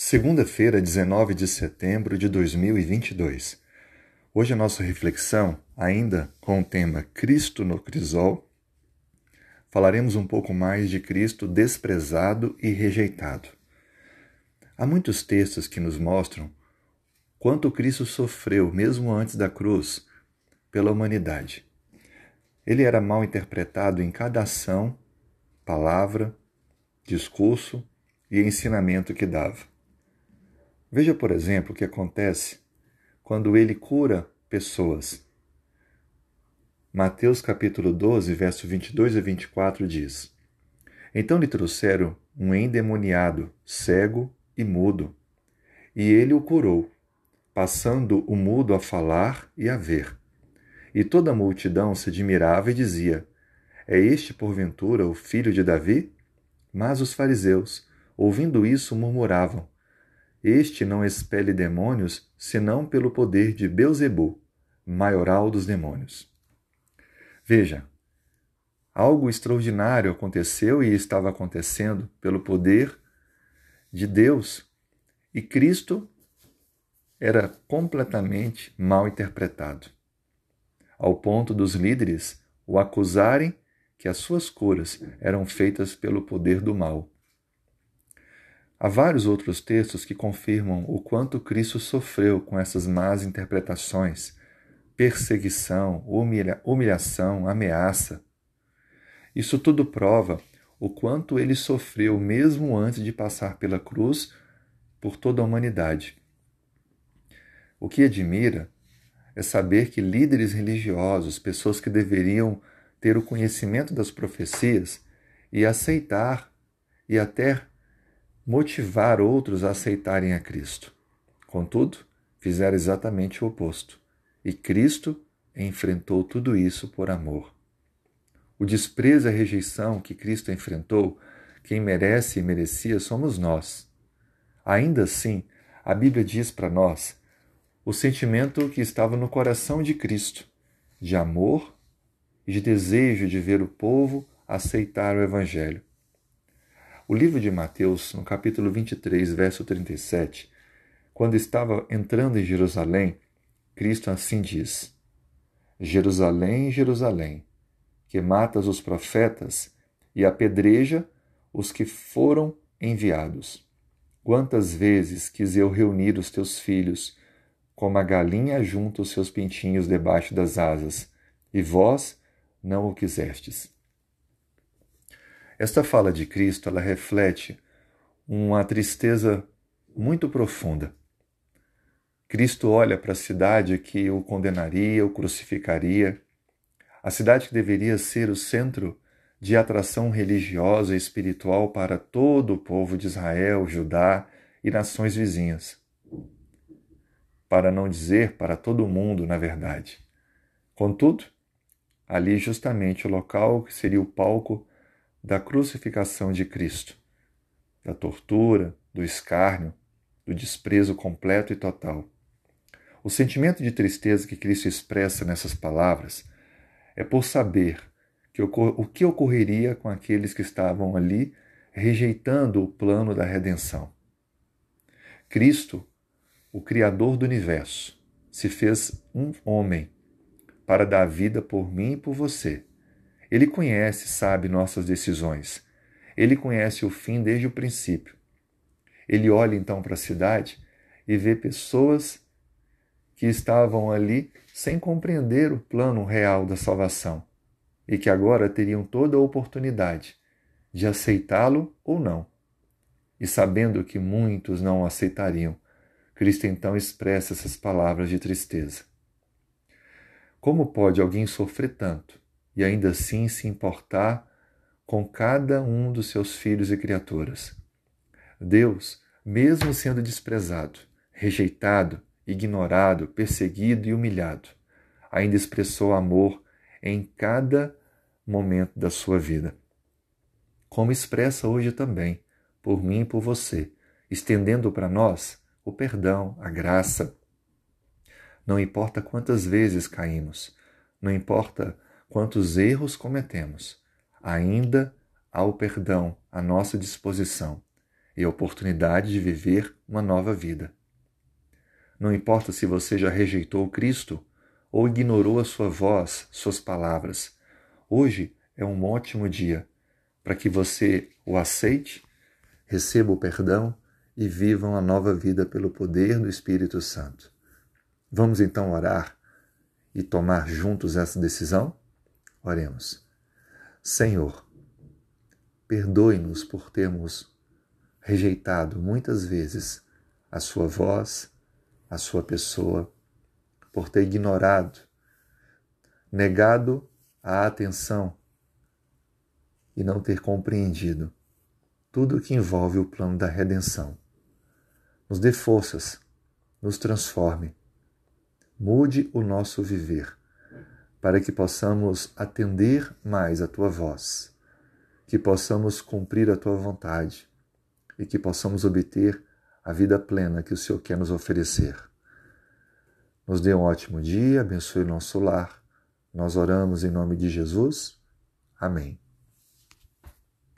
Segunda-feira, 19 de setembro de 2022. Hoje a nossa reflexão, ainda com o tema Cristo no Crisol, falaremos um pouco mais de Cristo desprezado e rejeitado. Há muitos textos que nos mostram quanto Cristo sofreu, mesmo antes da cruz, pela humanidade. Ele era mal interpretado em cada ação, palavra, discurso e ensinamento que dava. Veja, por exemplo, o que acontece quando ele cura pessoas. Mateus capítulo 12, verso 22 a 24 diz: Então lhe trouxeram um endemoniado, cego e mudo, e ele o curou, passando o mudo a falar e a ver. E toda a multidão se admirava e dizia: É este, porventura, o filho de Davi? Mas os fariseus, ouvindo isso, murmuravam: este não expele demônios senão pelo poder de Beuzebu, maioral dos demônios. Veja, algo extraordinário aconteceu e estava acontecendo pelo poder de Deus, e Cristo era completamente mal interpretado, ao ponto dos líderes o acusarem que as suas curas eram feitas pelo poder do mal. Há vários outros textos que confirmam o quanto Cristo sofreu com essas más interpretações, perseguição, humilha humilhação, ameaça. Isso tudo prova o quanto ele sofreu mesmo antes de passar pela cruz por toda a humanidade. O que admira é saber que líderes religiosos, pessoas que deveriam ter o conhecimento das profecias e aceitar e até motivar outros a aceitarem a Cristo. Contudo, fizeram exatamente o oposto. E Cristo enfrentou tudo isso por amor. O desprezo e a rejeição que Cristo enfrentou, quem merece e merecia somos nós. Ainda assim, a Bíblia diz para nós o sentimento que estava no coração de Cristo, de amor e de desejo de ver o povo aceitar o Evangelho. O livro de Mateus, no capítulo 23, verso 37, quando estava entrando em Jerusalém, Cristo assim diz: Jerusalém, Jerusalém, que matas os profetas e apedreja os que foram enviados. Quantas vezes quis eu reunir os teus filhos, como a galinha junta os seus pintinhos debaixo das asas, e vós não o quisestes. Esta fala de Cristo, ela reflete uma tristeza muito profunda. Cristo olha para a cidade que o condenaria, o crucificaria, a cidade que deveria ser o centro de atração religiosa e espiritual para todo o povo de Israel, Judá e nações vizinhas. Para não dizer para todo mundo, na verdade. Contudo, ali justamente o local que seria o palco da crucificação de Cristo, da tortura, do escárnio, do desprezo completo e total. O sentimento de tristeza que Cristo expressa nessas palavras é por saber que o que ocorreria com aqueles que estavam ali rejeitando o plano da redenção. Cristo, o Criador do universo, se fez um homem para dar vida por mim e por você ele conhece, sabe nossas decisões. Ele conhece o fim desde o princípio. Ele olha então para a cidade e vê pessoas que estavam ali sem compreender o plano real da salvação e que agora teriam toda a oportunidade de aceitá-lo ou não. E sabendo que muitos não o aceitariam, Cristo então expressa essas palavras de tristeza. Como pode alguém sofrer tanto e ainda assim se importar com cada um dos seus filhos e criaturas. Deus, mesmo sendo desprezado, rejeitado, ignorado, perseguido e humilhado, ainda expressou amor em cada momento da sua vida. Como expressa hoje também, por mim e por você, estendendo para nós o perdão, a graça. Não importa quantas vezes caímos, não importa quantos erros cometemos, ainda há o perdão à nossa disposição. e a oportunidade de viver uma nova vida. Não importa se você já rejeitou Cristo ou ignorou a sua voz, suas palavras. Hoje é um ótimo dia para que você o aceite, receba o perdão e viva uma nova vida pelo poder do Espírito Santo. Vamos então orar e tomar juntos essa decisão? Oremos. Senhor, perdoe-nos por termos rejeitado muitas vezes a Sua voz, a Sua pessoa, por ter ignorado, negado a atenção e não ter compreendido tudo o que envolve o plano da redenção. Nos dê forças, nos transforme, mude o nosso viver, para que possamos atender mais a tua voz, que possamos cumprir a tua vontade e que possamos obter a vida plena que o Senhor quer nos oferecer. Nos dê um ótimo dia, abençoe o nosso lar. Nós oramos em nome de Jesus. Amém.